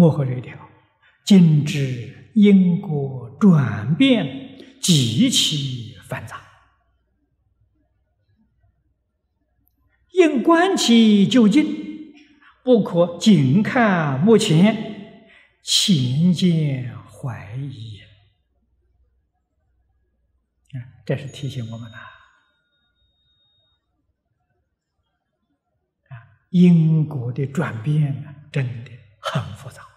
幕后这一条，今知因果转变极其繁杂，应观其究竟，不可仅看目前，情见怀疑。这是提醒我们的。啊，因果的转变呢，真的很复杂。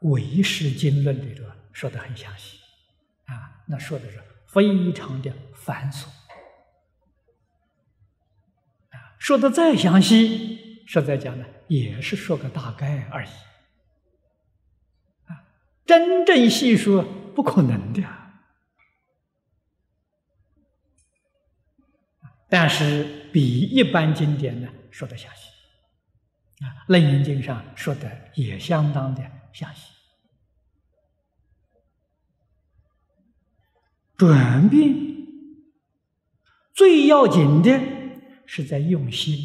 唯识经论里头说的很详细，啊，那说的是非常的繁琐，啊，说的再详细，实在讲呢，也是说个大概而已，啊，真正细说不可能的，但是比一般经典呢说的详细，啊，《楞严经》上说的也相当的相信。转变最要紧的是在用心，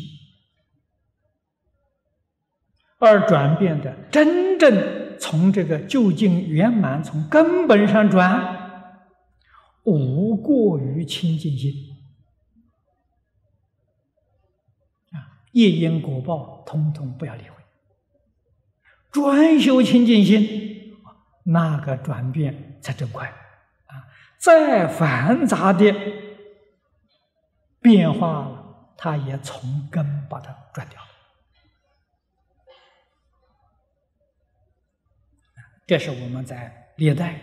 而转变的真正从这个究竟圆满，从根本上转，无过于清净心啊，业因果报通通不要理会，专修清净心，那个转变才真快啊。再繁杂的变化，它也从根把它转掉了。这是我们在历代，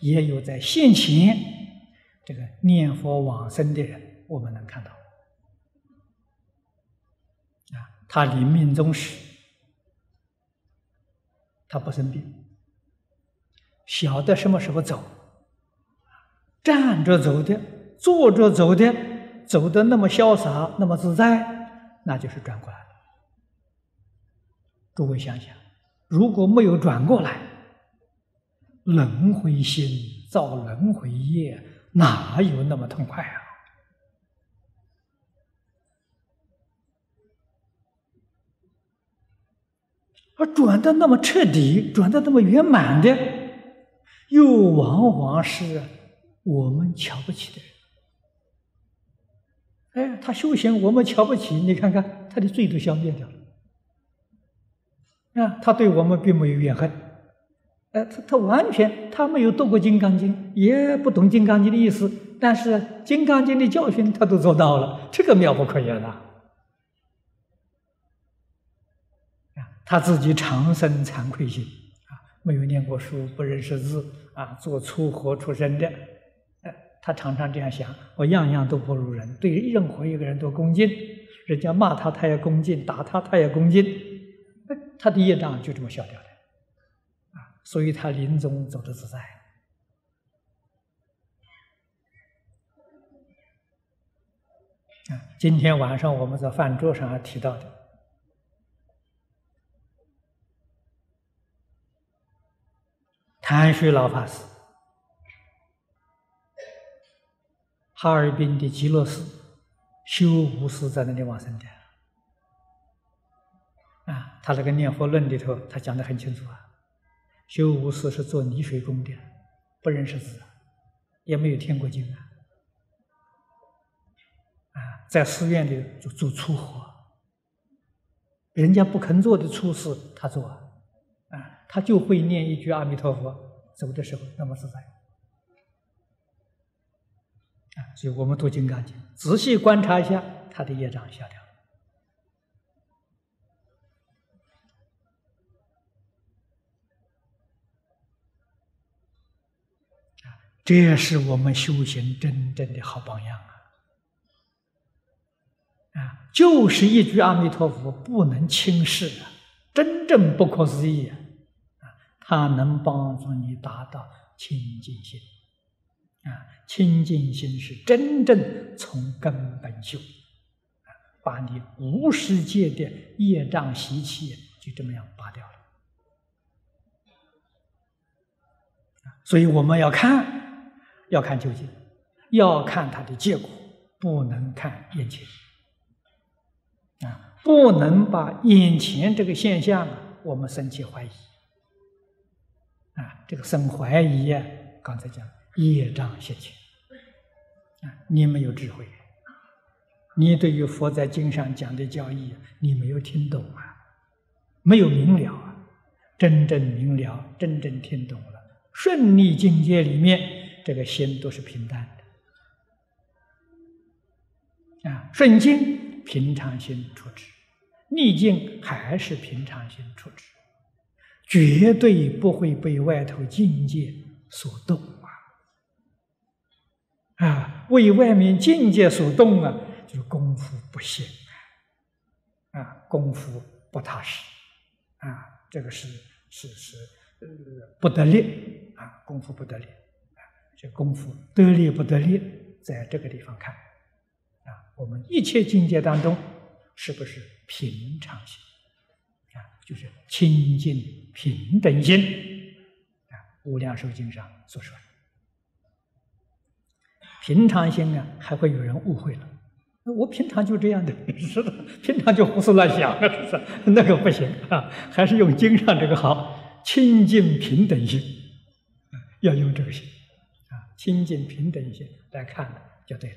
也有在现前这个念佛往生的人，我们能看到。啊，他临命终时，他不生病。晓得什么时候走，站着走的，坐着走的，走的那么潇洒，那么自在，那就是转过来了。诸位想想，如果没有转过来，轮回心造轮回业，哪有那么痛快啊？而转的那么彻底，转的那么圆满的。又往往是我们瞧不起的人。哎，他修行我们瞧不起，你看看他的罪都消灭掉了。啊，他对我们并没有怨恨。哎，他他完全他没有读过《金刚经》，也不懂《金刚经》的意思，但是《金刚经》的教训他都做到了，这个妙不可言呐。他自己常生惭愧心。啊没有念过书，不认识字啊，做粗活出身的，哎，他常常这样想：我样样都不如人，对任何一个人都恭敬，人家骂他他也恭敬，打他他也恭敬，他的业障就这么消掉了，啊，所以他临终走得自在。啊，今天晚上我们在饭桌上还提到的。谭旭老法师，哈尔滨的极乐寺修无师在那里往生的。啊，他那个念佛论里头，他讲的很清楚啊。修无师是做泥水工的，不认识字，也没有听过经啊。啊，在寺院里做做粗活，人家不肯做的粗事，他做。啊他就会念一句阿弥陀佛。走的时候那么自在啊！所以我们读《金刚经》，仔细观察一下他的业障消掉了这也是我们修行真正的好榜样啊！啊，就是一句阿弥陀佛不能轻视啊，真正不可思议啊！它能帮助你达到清净心，啊，清净心是真正从根本修，啊，把你无世界的业障习气就这么样拔掉了。所以我们要看，要看究竟，要看它的结果，不能看眼前，啊，不能把眼前这个现象我们生起怀疑，这个生怀疑呀，刚才讲业障现前啊，你没有智慧，你对于佛在经上讲的教义，你没有听懂啊，没有明了啊，真正明了，真正听懂了，顺利境界里面，这个心都是平淡的啊，顺境平常心处置。逆境还是平常心处置，绝对不会被外头境界所动啊！啊，为外面境界所动啊，就是功夫不行啊，功夫不踏实啊，这个是是是呃不得力啊，功夫不得力啊，这功夫得力不得力，在这个地方看啊，我们一切境界当中。是不是平常心？就是清净平等心啊，《无量寿经》上所说的平常心啊，还会有人误会了。我平常就这样的，是的，平常就胡思乱想，那个不行啊，还是用经上这个好，清净平等心，要用这个心啊，清净平等心来看就对了。